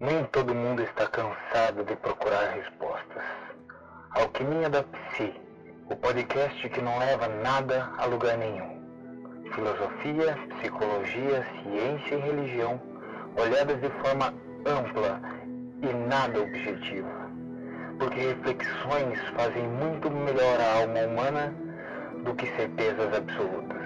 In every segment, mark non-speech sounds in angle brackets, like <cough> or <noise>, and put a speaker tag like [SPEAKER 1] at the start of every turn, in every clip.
[SPEAKER 1] Nem todo mundo está cansado de procurar respostas. Alquimia da Psi, o podcast que não leva nada a lugar nenhum. Filosofia, psicologia, ciência e religião, olhadas de forma ampla e nada objetiva. Porque reflexões fazem muito melhor a alma humana do que certezas absolutas.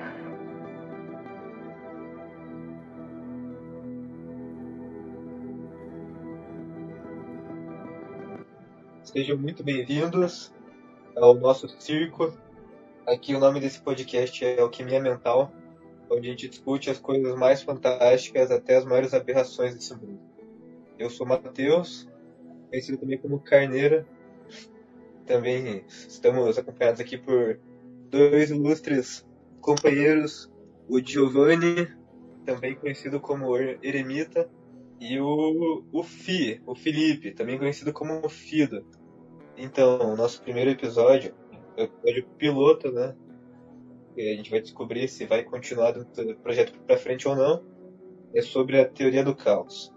[SPEAKER 2] Sejam muito bem-vindos ao nosso circo. Aqui o nome desse podcast é Alquimia Mental, onde a gente discute as coisas mais fantásticas até as maiores aberrações desse mundo. Eu sou Matheus, conhecido também como Carneira. Também estamos acompanhados aqui por dois ilustres companheiros, o Giovanni, também conhecido como Eremita, e o, o Fi, o Felipe, também conhecido como Fido. Então, nosso primeiro episódio, é episódio piloto, né? E a gente vai descobrir se vai continuar do projeto para frente ou não. É sobre a teoria do caos.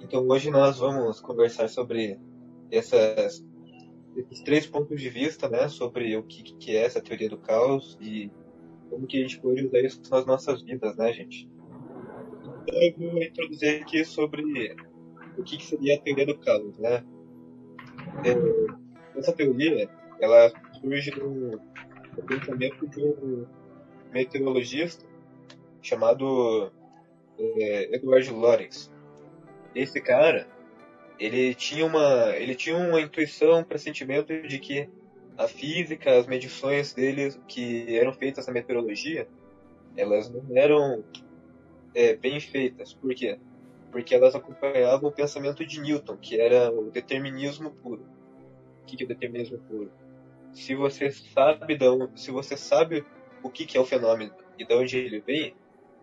[SPEAKER 2] Então, hoje nós vamos conversar sobre essas, esses três pontos de vista, né? Sobre o que, que é essa teoria do caos e como que a gente pode usar isso nas nossas vidas, né, gente? Então, eu vou introduzir aqui sobre o que, que seria a teoria do caos, né? É, essa teoria, ela surge do, pensamento de um meteorologista chamado é, Edward Lorenz. Esse cara, ele tinha uma, ele tinha uma intuição, um pressentimento de que a física, as medições dele que eram feitas na meteorologia, elas não eram é, bem feitas. Por quê? Porque elas acompanhavam o pensamento de Newton, que era o determinismo puro. O que é determinismo puro? Se você sabe onde, se você sabe o que é o fenômeno e de onde ele vem,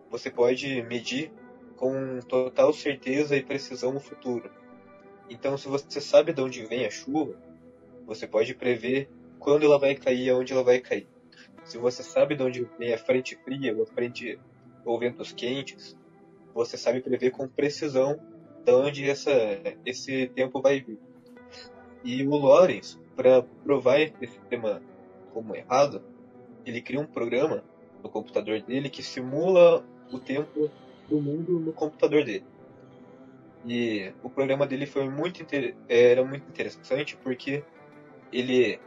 [SPEAKER 2] você pode medir com total certeza e precisão o futuro. Então, se você sabe de onde vem a chuva, você pode prever quando ela vai cair e aonde ela vai cair. Se você sabe de onde vem a frente fria ou a frente ou ventos quentes, você sabe prever com precisão de onde essa, esse tempo vai vir. E o Lorenz, para provar esse tema como errado, ele cria um programa no computador dele que simula o tempo do mundo no computador dele. E o programa dele foi muito era muito interessante porque ele,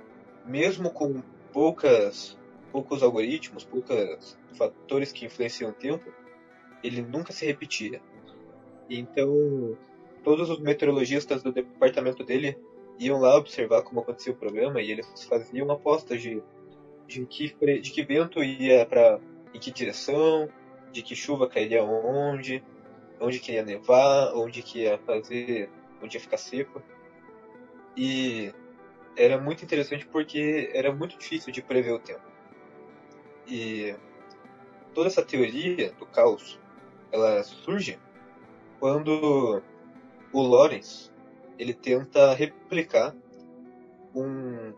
[SPEAKER 2] mesmo com poucas poucos algoritmos, poucos fatores que influenciam o tempo, ele nunca se repetia. Então, todos os meteorologistas do departamento dele iam lá observar como acontecia o programa e eles faziam apostas de, de, que, de que vento ia para em que direção, de que chuva cairia onde, onde que ia nevar, onde que ia fazer, onde ia ficar seco. E era muito interessante porque era muito difícil de prever o tempo. E toda essa teoria do caos, ela surge quando o Lawrence ele tenta replicar um,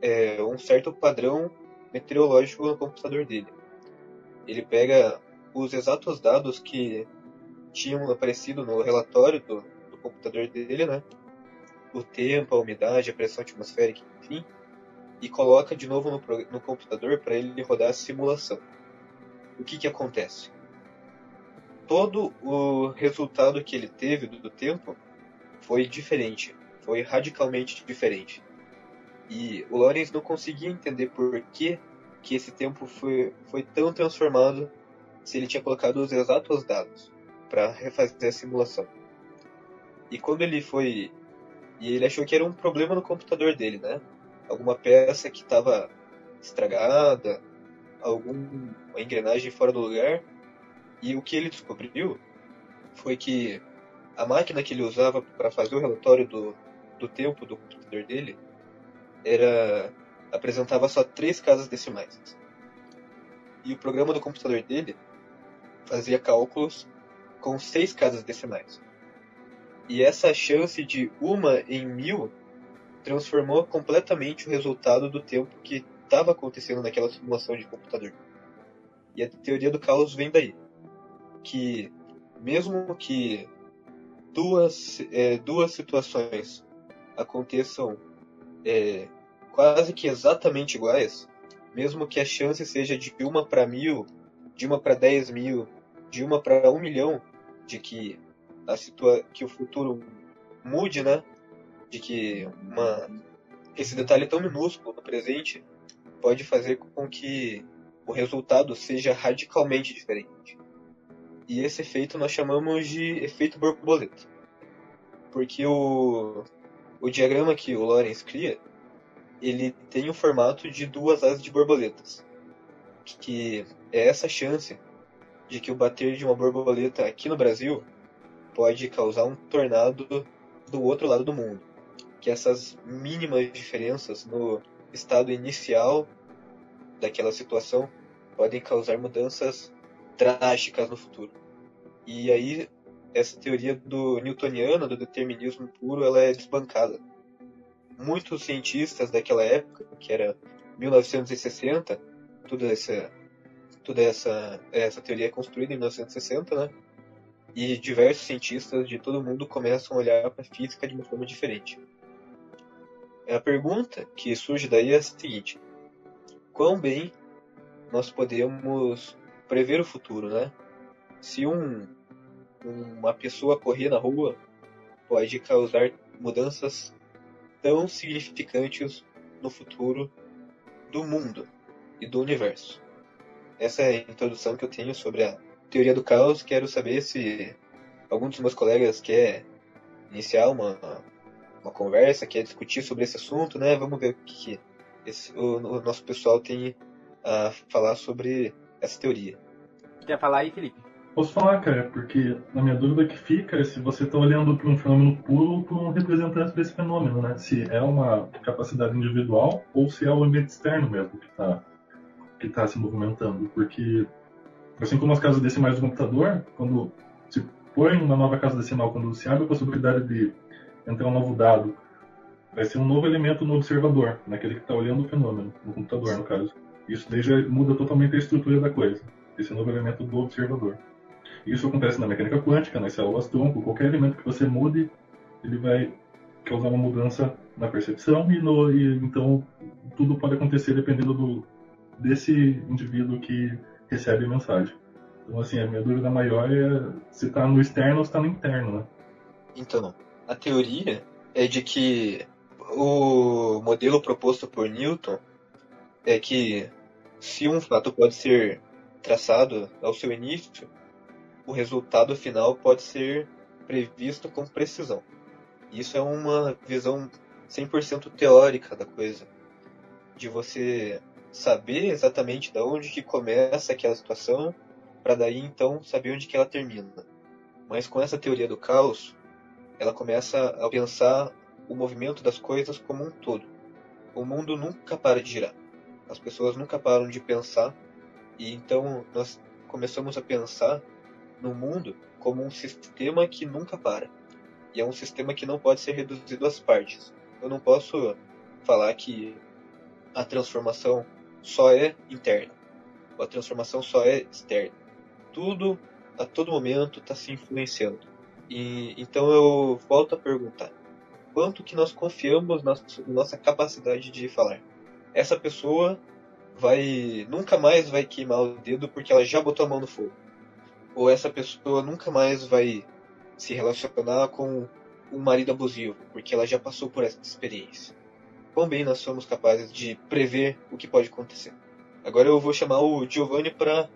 [SPEAKER 2] é, um certo padrão meteorológico no computador dele. Ele pega os exatos dados que tinham aparecido no relatório do, do computador dele, né? O tempo, a umidade, a pressão atmosférica, enfim, e coloca de novo no, no computador para ele rodar a simulação. O que, que acontece? Todo o resultado que ele teve do, tempo foi diferente, foi radicalmente diferente. E o Lawrence não conseguia entender por que, que esse tempo foi, foi tão transformado se ele tinha colocado os exatos dados para refazer a simulação. E quando ele foi. E ele achou que era um problema no computador dele, né? Alguma peça que estava estragada, alguma engrenagem fora do lugar. E o que ele descobriu foi que a máquina que ele usava para fazer o relatório do, do tempo do computador dele era apresentava só três casas decimais. E o programa do computador dele fazia cálculos com seis casas decimais. E essa chance de uma em mil transformou completamente o resultado do tempo que estava acontecendo naquela simulação de computador. E a teoria do caos vem daí. Que mesmo que duas, é, duas situações aconteçam é, quase que exatamente iguais, mesmo que a chance seja de uma para mil, de uma para dez mil, de uma para um milhão, de que a situa que o futuro mude, né? De que uma esse detalhe tão minúsculo no presente pode fazer com que o resultado seja radicalmente diferente. E esse efeito nós chamamos de efeito borboleta. Porque o, o diagrama que o Lorenz cria, ele tem o formato de duas asas de borboletas. Que é essa chance de que o bater de uma borboleta aqui no Brasil pode causar um tornado do outro lado do mundo. Que essas mínimas diferenças no estado inicial daquela situação podem causar mudanças drásticas no futuro. E aí essa teoria do newtoniana do determinismo puro ela é desbancada. Muitos cientistas daquela época, que era 1960, toda essa toda essa essa teoria é construída em 1960, né? E diversos cientistas de todo mundo começam a olhar para a física de uma forma diferente. A pergunta que surge daí é a seguinte: quão bem nós podemos prever o futuro, né? Se um uma pessoa correr na rua pode causar mudanças tão significantes no futuro do mundo e do universo. Essa é a introdução que eu tenho sobre a teoria do caos. Quero saber se algum dos meus colegas quer iniciar uma, uma conversa, quer discutir sobre esse assunto, né? Vamos ver o que esse, o, o nosso pessoal tem a falar sobre essa teoria.
[SPEAKER 3] Quer falar aí, Felipe?
[SPEAKER 4] Posso falar, cara, porque na minha dúvida que fica é se você está olhando para um fenômeno puro ou para um representante desse fenômeno, né? Se é uma capacidade individual ou se é o ambiente externo mesmo que está que tá se movimentando. Porque, assim como as casas decimais do computador, quando se põe uma nova casa decimal, quando se abre a possibilidade de entrar um novo dado, vai ser um novo elemento no observador, naquele que está olhando o fenômeno, no computador, no caso. Isso daí já muda totalmente a estrutura da coisa, esse novo elemento do observador. Isso acontece na mecânica quântica, nas células tronco, qualquer elemento que você mude, ele vai causar uma mudança na percepção e, no, e então tudo pode acontecer dependendo do desse indivíduo que recebe a mensagem. Então assim, a minha dúvida maior é se está no externo ou se está no interno, né?
[SPEAKER 2] Então, a teoria é de que o modelo proposto por Newton é que se um fato pode ser traçado ao seu início, o resultado final pode ser previsto com precisão. Isso é uma visão 100% teórica da coisa, de você saber exatamente de onde que começa aquela situação, para daí então saber onde que ela termina. Mas com essa teoria do caos, ela começa a pensar o movimento das coisas como um todo. O mundo nunca para de girar. As pessoas nunca param de pensar e então nós começamos a pensar no mundo como um sistema que nunca para. E é um sistema que não pode ser reduzido às partes. Eu não posso falar que a transformação só é interna, ou a transformação só é externa. Tudo, a todo momento, está se influenciando. E então eu volto a perguntar: quanto que nós confiamos na nossa capacidade de falar? Essa pessoa vai nunca mais vai queimar o dedo porque ela já botou a mão no fogo ou essa pessoa nunca mais vai se relacionar com um marido abusivo, porque ela já passou por essa experiência. Quão bem nós somos capazes de prever o que pode acontecer. Agora eu vou chamar o Giovanni para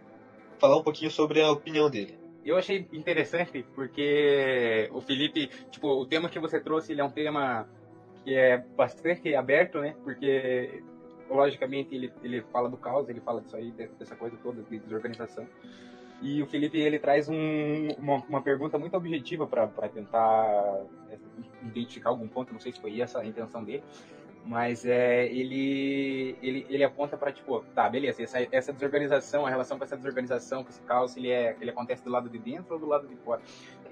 [SPEAKER 2] falar um pouquinho sobre a opinião dele.
[SPEAKER 3] Eu achei interessante porque o Felipe, tipo, o tema que você trouxe, ele é um tema que é bastante aberto, né? Porque logicamente ele, ele fala do caos, ele fala disso aí, dessa coisa toda de desorganização. E o Felipe ele traz um, uma, uma, pergunta muito objetiva para tentar é, identificar algum ponto, não sei se foi essa a intenção dele, mas é, ele, ele, ele aponta para tipo, tá, beleza, essa, essa desorganização, a relação com essa desorganização, com esse caos, ele, é, ele acontece do lado de dentro ou do lado de fora?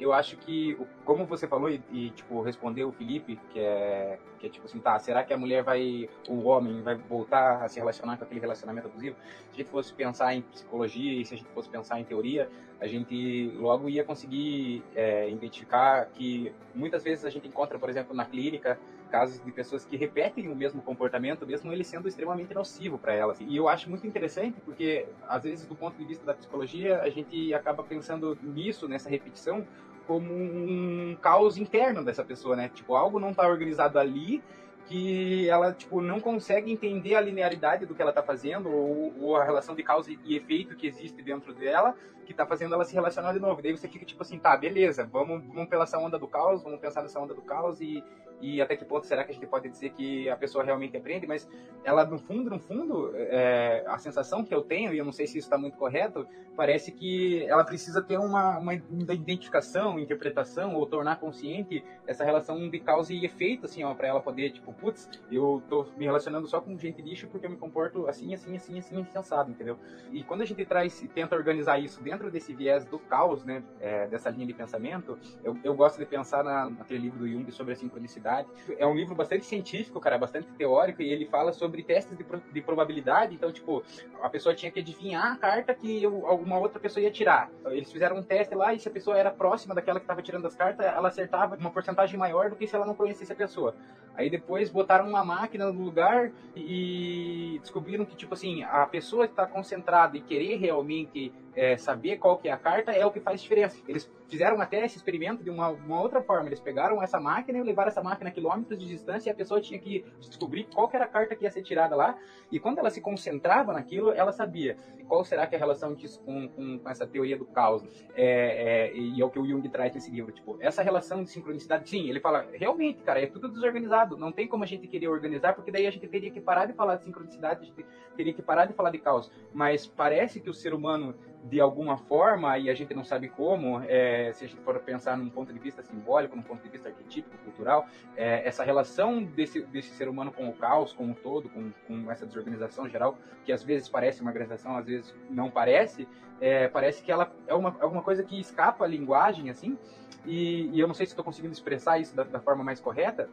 [SPEAKER 3] Eu acho que, como você falou e, e, tipo, respondeu o Felipe, que é, que é tipo assim, tá, será que a mulher vai, o homem vai voltar a se relacionar com aquele relacionamento abusivo? Se a gente fosse pensar em psicologia e se a gente fosse pensar em teoria, a gente logo ia conseguir é, identificar que muitas vezes a gente encontra, por exemplo, na clínica, casos de pessoas que repetem o mesmo comportamento, mesmo ele sendo extremamente nocivo para elas. E eu acho muito interessante porque, às vezes, do ponto de vista da psicologia, a gente acaba pensando nisso, nessa repetição, como um caos interno dessa pessoa, né? Tipo, algo não está organizado ali que ela tipo não consegue entender a linearidade do que ela está fazendo ou, ou, a relação de causa e efeito que existe dentro dela que está fazendo ela se relacionar de novo. Daí você fica tipo assim, tá, beleza, vamos, vamos pela essa onda do caos, vamos pensar nessa onda do caos e, e até que ponto será que a gente pode dizer que a pessoa realmente aprende? Mas ela no fundo, no fundo, é, a sensação que eu tenho e eu não sei se isso está muito correto, parece que ela precisa ter uma, uma identificação, interpretação ou tornar consciente essa relação de causa e efeito, assim, para ela poder tipo putz, eu tô me relacionando só com gente lixo porque eu me comporto assim, assim, assim, assim, insensado, entendeu? E quando a gente traz tenta organizar isso dentro desse viés do caos, né, é, dessa linha de pensamento, eu, eu gosto de pensar na, naquele livro do Jung sobre a sincronicidade. É um livro bastante científico, cara, bastante teórico, e ele fala sobre testes de, de probabilidade. Então, tipo, a pessoa tinha que adivinhar a carta que eu, alguma outra pessoa ia tirar. Eles fizeram um teste lá e se a pessoa era próxima daquela que estava tirando as cartas, ela acertava uma porcentagem maior do que se ela não conhecesse a pessoa. Aí depois botaram uma máquina no lugar e descobriram que, tipo assim, a pessoa está concentrada e querer realmente é, saber qual que é a carta é o que faz diferença. Eles fizeram até esse experimento de uma, uma, outra forma. Eles pegaram essa máquina e levaram essa máquina a quilômetros de distância e a pessoa tinha que descobrir qual que era a carta que ia ser tirada lá. E quando ela se concentrava naquilo, ela sabia qual será que é a relação disso com, com, com essa teoria do caos. É, é, e é o que o Jung traz nesse livro. Tipo, essa relação de sincronicidade, sim, ele fala, realmente, cara, é tudo desorganizado. Não tem como a gente querer organizar, porque daí a gente teria que parar de falar de sincronicidade, a gente teria que parar de falar de caos. Mas parece que o ser humano de alguma forma, e a gente não sabe como, é, se a gente for pensar num ponto de vista simbólico, num ponto de vista arquetípico, cultural, é, essa relação desse, desse ser humano com o caos, com o todo, com, com essa desorganização geral, que às vezes parece uma organização, às vezes não parece, é, parece que ela é uma, é uma coisa que escapa à linguagem, assim, e, e eu não sei se estou conseguindo expressar isso da, da forma mais correta,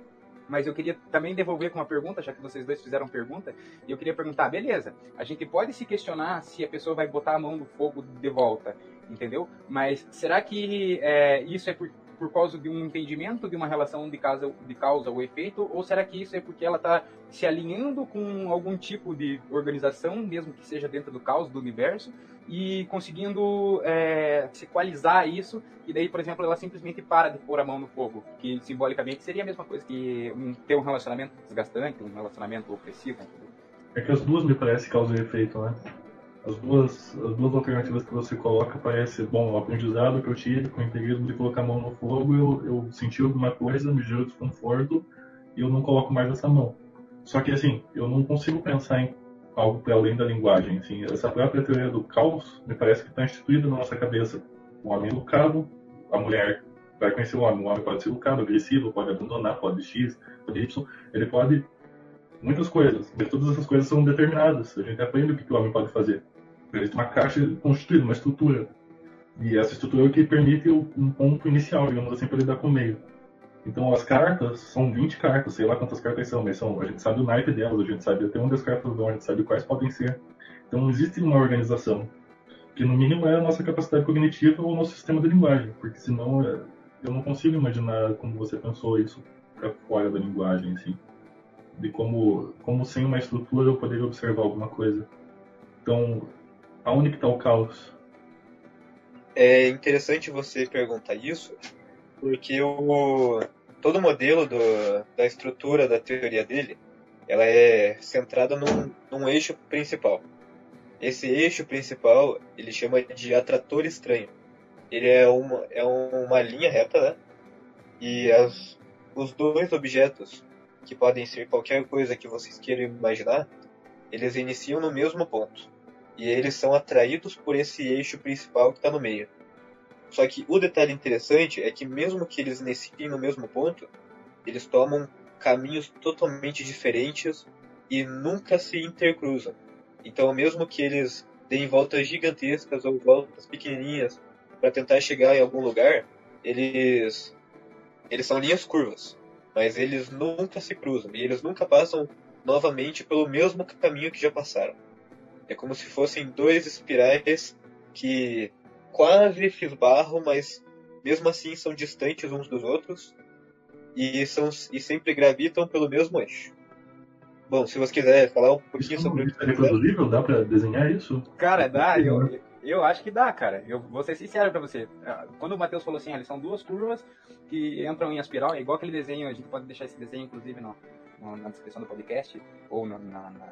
[SPEAKER 3] mas eu queria também devolver com uma pergunta, já que vocês dois fizeram pergunta, e eu queria perguntar, beleza, a gente pode se questionar se a pessoa vai botar a mão no fogo de volta, entendeu? Mas será que é, isso é por, por causa de um entendimento de uma relação de causa, de causa ou efeito, ou será que isso é porque ela está se alinhando com algum tipo de organização, mesmo que seja dentro do caos do universo, e conseguindo é, se equalizar isso, e daí, por exemplo, ela simplesmente para de pôr a mão no fogo, que simbolicamente seria a mesma coisa que um, ter um relacionamento desgastante, um relacionamento opressivo.
[SPEAKER 4] É que as duas me parecem causa e efeito, né? As duas, as duas alternativas que você coloca parece bom, o aprendizado que eu tive com o empirismo de colocar a mão no fogo, eu, eu senti alguma coisa, me gerou desconforto e eu não coloco mais essa mão. Só que assim, eu não consigo pensar em algo para além da linguagem. Assim, essa própria teoria do caos me parece que está instituída na nossa cabeça. O homem educado, a mulher vai conhecer o homem. O homem pode ser educado, agressivo, pode abandonar, pode X, pode Y. Ele pode muitas coisas. Mas todas essas coisas são determinadas. A gente aprende o que o homem pode fazer. Existe uma caixa constituída, uma estrutura. E essa estrutura é o que permite um ponto inicial, digamos assim, para lidar com o meio. Então as cartas são 20 cartas, sei lá quantas cartas são, mas são, a gente sabe o naipe delas, a gente sabe até onde as cartas vão, a gente sabe quais podem ser. Então existe uma organização, que no mínimo é a nossa capacidade cognitiva ou o nosso sistema de linguagem, porque senão é, eu não consigo imaginar como você pensou isso para fora da linguagem, assim. De como, como sem uma estrutura eu poderia observar alguma coisa. Então, aonde que está o caos?
[SPEAKER 2] É interessante você perguntar isso, porque o todo o modelo do, da estrutura da teoria dele, ela é centrada num, num eixo principal. Esse eixo principal ele chama de atrator estranho. Ele é uma, é uma linha reta, né? E as, os dois objetos, que podem ser qualquer coisa que vocês queiram imaginar, eles iniciam no mesmo ponto. E eles são atraídos por esse eixo principal que está no meio. Só que o detalhe interessante é que mesmo que eles iniciem no mesmo ponto, eles tomam caminhos totalmente diferentes e nunca se intercruzam. Então, mesmo que eles deem voltas gigantescas ou voltas pequenininhas para tentar chegar em algum lugar, eles eles são linhas curvas, mas eles nunca se cruzam e eles nunca passam novamente pelo mesmo caminho que já passaram. É como se fossem dois espirais que quase se esbarram, mas mesmo assim são distantes uns dos outros e, são, e sempre gravitam pelo mesmo eixo. Bom, se você quiser falar um pouquinho
[SPEAKER 4] Isso
[SPEAKER 2] sobre
[SPEAKER 4] é reproduzível? Dá pra desenhar isso?
[SPEAKER 3] Cara, dá. Eu, eu acho que dá, cara. Eu vou ser sincero pra você. Ah, quando o Matheus falou assim, ah, são duas curvas que entram em espiral, é igual aquele desenho, a gente pode deixar esse desenho, inclusive, no, no, na descrição do podcast, ou no, na, na,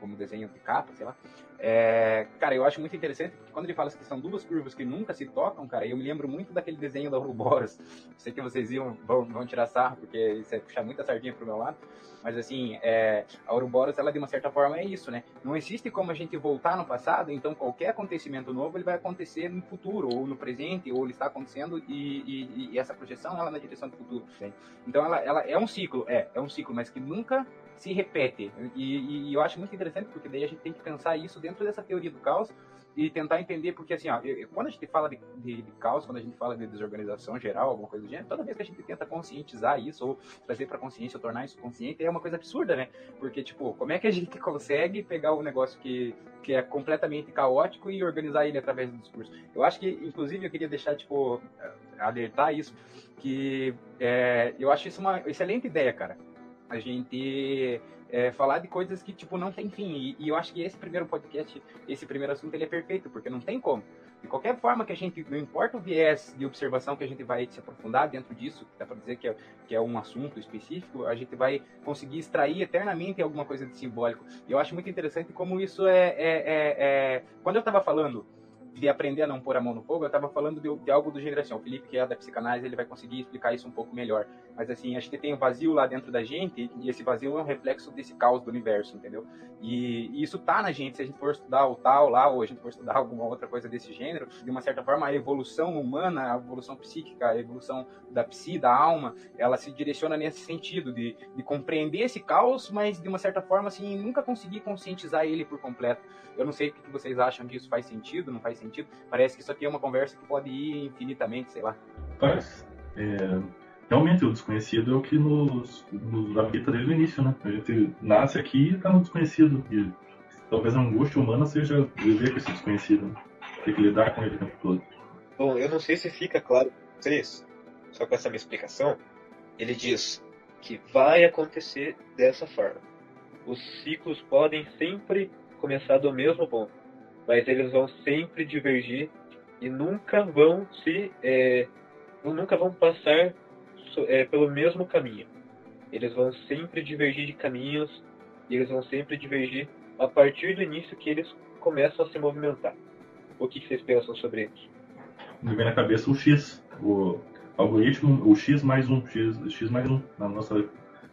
[SPEAKER 3] como desenho de capa, sei lá. É, cara, eu acho muito interessante, porque quando ele fala que são duas curvas que nunca se tocam, cara, eu me lembro muito daquele desenho da Ouroboros. Sei que vocês iam, vão, vão tirar sarro, porque isso é puxar muita sardinha pro meu lado. Mas assim, é, a Ouroboros, ela de uma certa forma é isso, né? Não existe como a gente voltar no passado, então qualquer acontecimento novo ele vai acontecer no futuro, ou no presente, ou ele está acontecendo e, e, e essa projeção ela é na direção do futuro. Né? Então ela, ela é um ciclo, é, é um ciclo, mas que nunca se repete. E, e, eu acho muito interessante porque daí a gente tem que pensar isso dentro dessa teoria do caos e tentar entender, porque assim, ó, quando a gente fala de, de, de, caos, quando a gente fala de desorganização geral, alguma coisa do gênero, toda vez que a gente tenta conscientizar isso ou trazer para consciência, ou tornar isso consciente, é uma coisa absurda, né? Porque, tipo, como é que a <laughs> gente consegue pegar um negócio que, que é completamente caótico e organizar ele através do discurso? Eu acho que, inclusive, eu queria deixar, tipo, alertar isso, que é, eu acho isso uma excelente ideia, cara a gente é, falar de coisas que, tipo, não tem fim. E, e, eu acho que esse primeiro podcast, esse primeiro assunto, ele é perfeito, porque não tem como. De qualquer forma que a gente, não importa o viés de observação que a gente vai se aprofundar dentro disso, dá para dizer que é, que é um assunto específico, a gente vai conseguir extrair eternamente alguma coisa de simbólico. E eu acho muito interessante como isso é. é, é, é... Quando eu estava falando de aprender a não pôr a mão no fogo, eu estava falando de, de, algo do gênero assim, o Felipe, que é da psicanálise, ele vai conseguir explicar isso um pouco melhor. Mas assim, a gente tem um vazio lá dentro da gente, e esse vazio é um reflexo desse caos do universo, entendeu? E, e isso tá na gente, se a gente for estudar o tal lá, ou a gente for estudar <laughs> alguma outra coisa desse gênero, de uma certa forma, a evolução humana, a evolução psíquica, a evolução da psi, da alma, ela se direciona nesse sentido, de, de compreender esse caos, mas de uma certa forma, assim, nunca conseguir conscientizar ele por completo. Eu não sei o que vocês acham que isso faz sentido, não faz sentido. Parece que isso aqui é uma conversa que pode ir infinitamente, sei lá.
[SPEAKER 4] Faz. É, realmente, o desconhecido é o que nos, nos habita desde o início, né? A gente nasce aqui e está no desconhecido. E talvez a angústia humana seja viver com esse desconhecido. Né? Ter que lidar com ele o tempo todo.
[SPEAKER 2] Bom, eu não sei se fica claro para vocês, só com essa minha explicação. Ele diz que vai acontecer dessa forma. Os ciclos podem sempre começar do mesmo ponto, mas eles vão sempre divergir e nunca vão se é, nunca vão passar é, pelo mesmo caminho. Eles vão sempre divergir de caminhos e eles vão sempre divergir a partir do início que eles começam a se movimentar. O que, vocês pensam sobre isso?
[SPEAKER 4] Me vem na cabeça o X, o algoritmo, o X mais um, X, X mais um na nossa,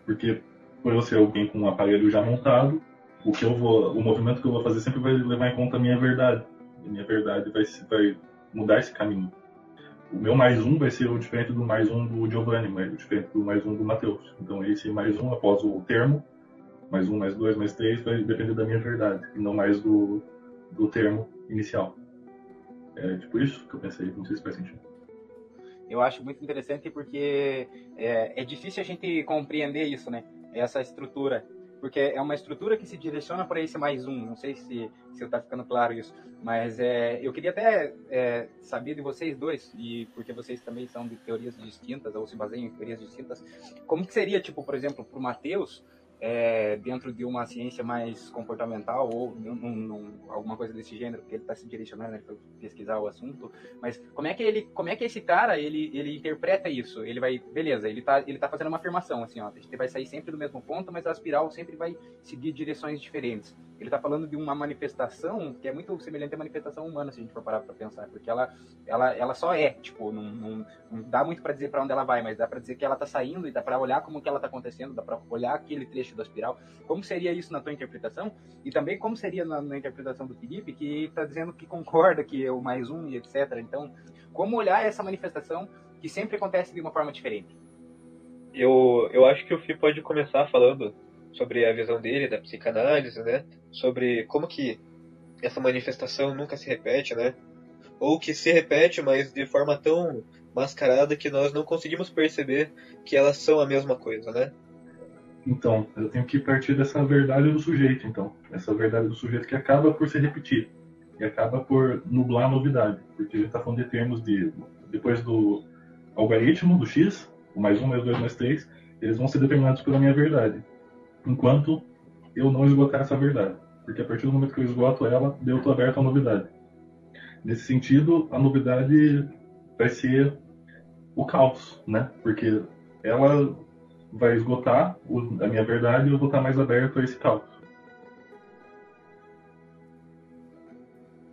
[SPEAKER 4] porque por eu ser alguém com um aparelho já montado, o que eu vou, o movimento que eu vou fazer sempre vai levar em conta a minha verdade. A minha verdade vai, vai mudar esse caminho. O meu mais um vai ser o diferente do mais um do Giovanni, mas diferente do mais um do Matheus. Então esse mais um após o termo, mais um, mais dois, mais três, vai depender da minha verdade, e não mais do, do termo inicial. É tipo isso que eu pensei, não sei se faz sentido.
[SPEAKER 3] Eu acho muito interessante porque é, é difícil a gente compreender isso, né? Essa estrutura porque é uma estrutura que se direciona para esse mais um. Não sei se se está ficando claro isso, mas é, eu queria até é, saber de vocês dois e porque vocês também são de teorias distintas ou se baseiam em teorias distintas, como que seria tipo, por exemplo, para o Mateus é, dentro de uma ciência mais comportamental ou num, num, alguma coisa desse gênero, que ele está se direcionando né, para pesquisar o assunto. Mas como é que ele, como é que esse cara ele, ele interpreta isso? Ele vai, beleza? Ele está ele tá fazendo uma afirmação assim, ó, a gente vai sair sempre do mesmo ponto, mas a espiral sempre vai seguir direções diferentes ele está falando de uma manifestação que é muito semelhante à manifestação humana, se a gente for parar para pensar, porque ela, ela, ela só é, tipo, não, não, não dá muito para dizer para onde ela vai, mas dá para dizer que ela está saindo e dá para olhar como que ela está acontecendo, dá para olhar aquele trecho da espiral. Como seria isso na tua interpretação? E também como seria na, na interpretação do Felipe, que está dizendo que concorda que é o mais um e etc. Então, como olhar essa manifestação que sempre acontece de uma forma diferente?
[SPEAKER 2] Eu, eu acho que o Fih pode começar falando sobre a visão dele da psicanálise, né? Sobre como que essa manifestação nunca se repete, né? Ou que se repete, mas de forma tão mascarada que nós não conseguimos perceber que elas são a mesma coisa, né?
[SPEAKER 4] Então, eu tenho que partir dessa verdade do sujeito, então. Essa verdade do sujeito que acaba por se repetir. E acaba por nublar a novidade. Porque gente está falando de termos de. Depois do algoritmo, do X, o mais um, mais dois, mais três, eles vão ser determinados pela minha verdade. Enquanto eu não esgotar essa verdade. Porque a partir do momento que eu esgoto ela, eu estou aberto à novidade. Nesse sentido, a novidade vai ser o caos, né? Porque ela vai esgotar a minha verdade e eu vou estar mais aberto a esse caos.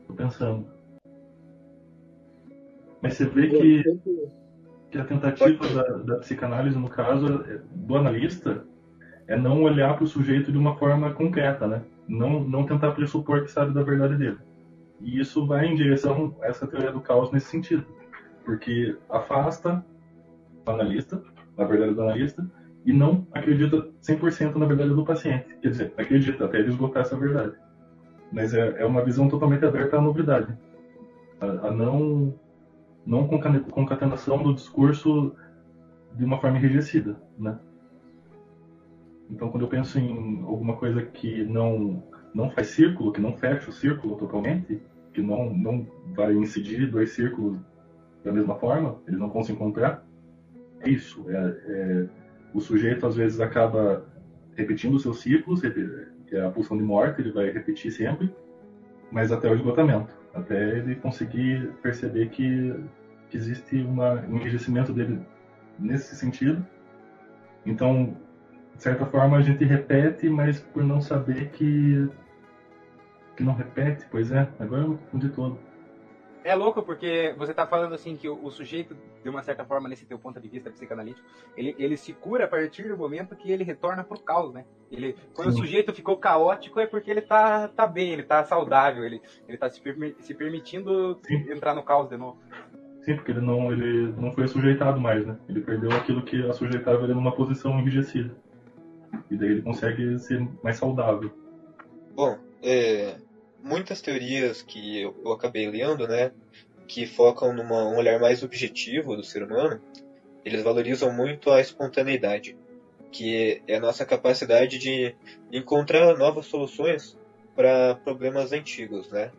[SPEAKER 4] Tô pensando. Mas você vê que, que a tentativa da, da psicanálise, no caso, é, do analista, é não olhar para o sujeito de uma forma concreta, né? Não, não tentar pressupor que sabe da verdade dele. E isso vai em direção a essa teoria do caos nesse sentido. Porque afasta o analista, a verdade do analista, e não acredita 100% na verdade do paciente. Quer dizer, acredita até ele esgotar essa verdade. Mas é, é uma visão totalmente aberta à novidade. A, a não, não concatenação do discurso de uma forma enrijecida, né? Então, quando eu penso em alguma coisa que não não faz círculo, que não fecha o círculo totalmente, que não não vai incidir dois círculos da mesma forma, eles não vão se encontrar, é isso. É, é o sujeito às vezes acaba repetindo os seus ciclos, que é a pulsão de morte, ele vai repetir sempre, mas até o esgotamento, até ele conseguir perceber que, que existe uma, um enrijecimento dele nesse sentido. Então, de certa forma, a gente repete, mas por não saber que, que não repete, pois é, agora eu confundi todo.
[SPEAKER 3] É louco porque você está falando assim que o, o, sujeito, de uma certa forma, nesse teu ponto de vista psicanalítico, ele, ele se cura a partir do momento que ele retorna pro caos, né? Ele, quando Sim. o sujeito ficou caótico é porque ele tá, tá bem, ele tá saudável, ele, ele tá se, se permitindo Sim. entrar no caos de novo.
[SPEAKER 4] Sim, porque ele não, ele não foi sujeitado mais, né? Ele perdeu aquilo que assujeitava ele numa posição enrijecida. E daí ele consegue ser mais saudável.
[SPEAKER 2] Bom, é, muitas teorias que eu, eu acabei lendo, né, que focam num um olhar mais objetivo do ser humano, eles valorizam muito a espontaneidade, que é a nossa capacidade de encontrar novas soluções para problemas antigos, né?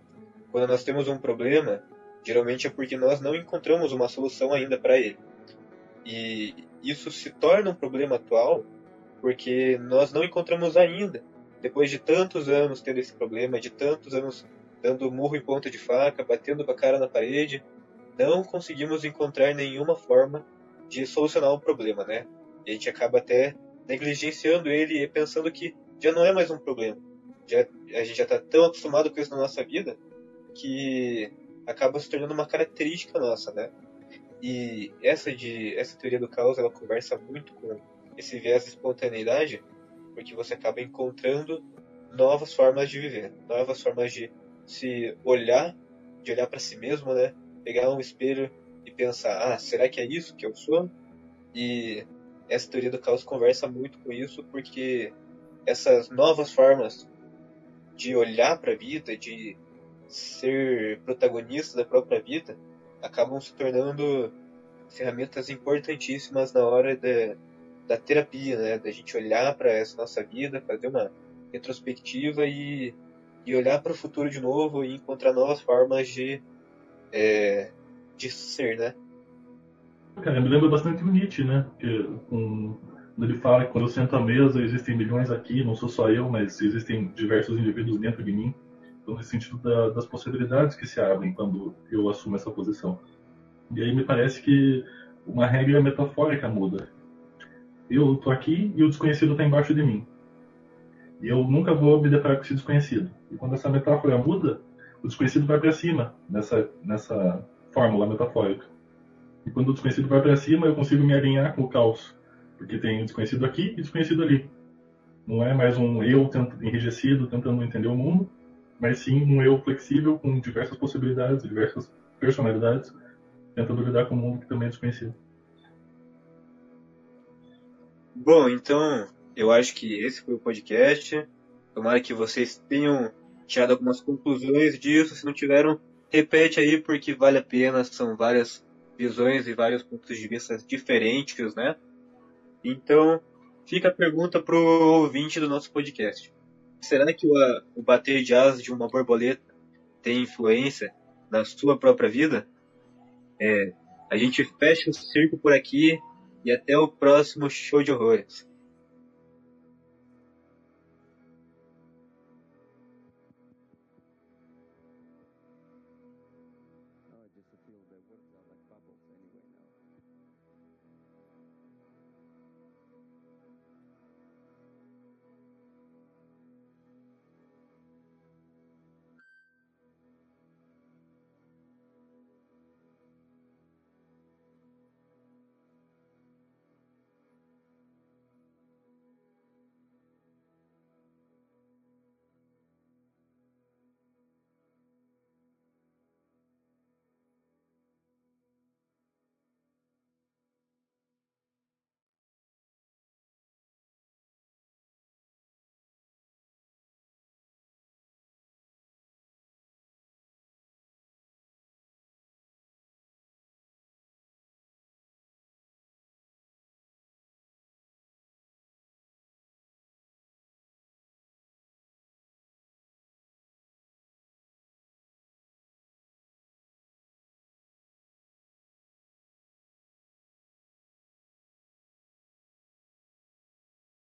[SPEAKER 2] Quando nós temos um problema, geralmente é porque nós não encontramos uma solução ainda para ele. E isso se torna um problema atual porque nós não encontramos ainda depois de tantos anos tendo esse problema, de tantos anos dando murro em ponta de faca, batendo com a cara na parede, não conseguimos encontrar nenhuma forma de solucionar o problema, né? E a gente acaba até negligenciando ele e pensando que já não é mais um problema. Já, a gente já está tão acostumado com isso na nossa vida que acaba se tornando uma característica nossa, né? E essa de essa teoria do caos ela conversa muito com esse viés de espontaneidade, porque você acaba encontrando novas formas de viver, novas formas de se olhar, de olhar para si mesmo, né? Pegar um espelho e pensar, ah, será que é isso que eu sou? E essa teoria do caos conversa muito com isso, porque essas novas formas de olhar para a vida, de ser protagonista da própria vida, acabam se tornando ferramentas importantíssimas na hora de da terapia, né? Da gente olhar para essa nossa vida, fazer uma retrospectiva e, e olhar para o futuro de novo e encontrar novas formas de, é, de ser, né?
[SPEAKER 4] Cara, me lembra bastante o Nietzsche, né? Que, ele fala que quando eu sento à mesa existem milhões aqui, não sou só eu, mas existem diversos indivíduos dentro de mim. Então, nesse sentido da, das possibilidades que se abrem quando eu assumo essa posição. E aí me parece que uma regra metafórica muda eu tô aqui e o desconhecido está embaixo de mim. E eu nunca vou me deparar com esse desconhecido. E quando essa metáfora muda, o desconhecido vai para cima nessa, nessa fórmula metafórica. E quando o desconhecido vai para cima, eu consigo me alinhar com o caos. Porque tem desconhecido aqui e desconhecido ali. Não é mais um eu enrijecido tentando entender o mundo, mas sim um eu flexível com diversas possibilidades, diversas personalidades, tentando lidar com um mundo que também é desconhecido.
[SPEAKER 2] Bom, então eu acho que esse foi o podcast. Tomara que vocês tenham tirado algumas conclusões disso. Se não tiveram, repete aí porque vale a pena. São várias visões e vários pontos de vista diferentes, né? Então, fica a pergunta pro ouvinte do nosso podcast. Será que o, o bater de asas de uma borboleta tem influência na sua própria vida? É, a gente fecha o circo por aqui e até o próximo show de horrores.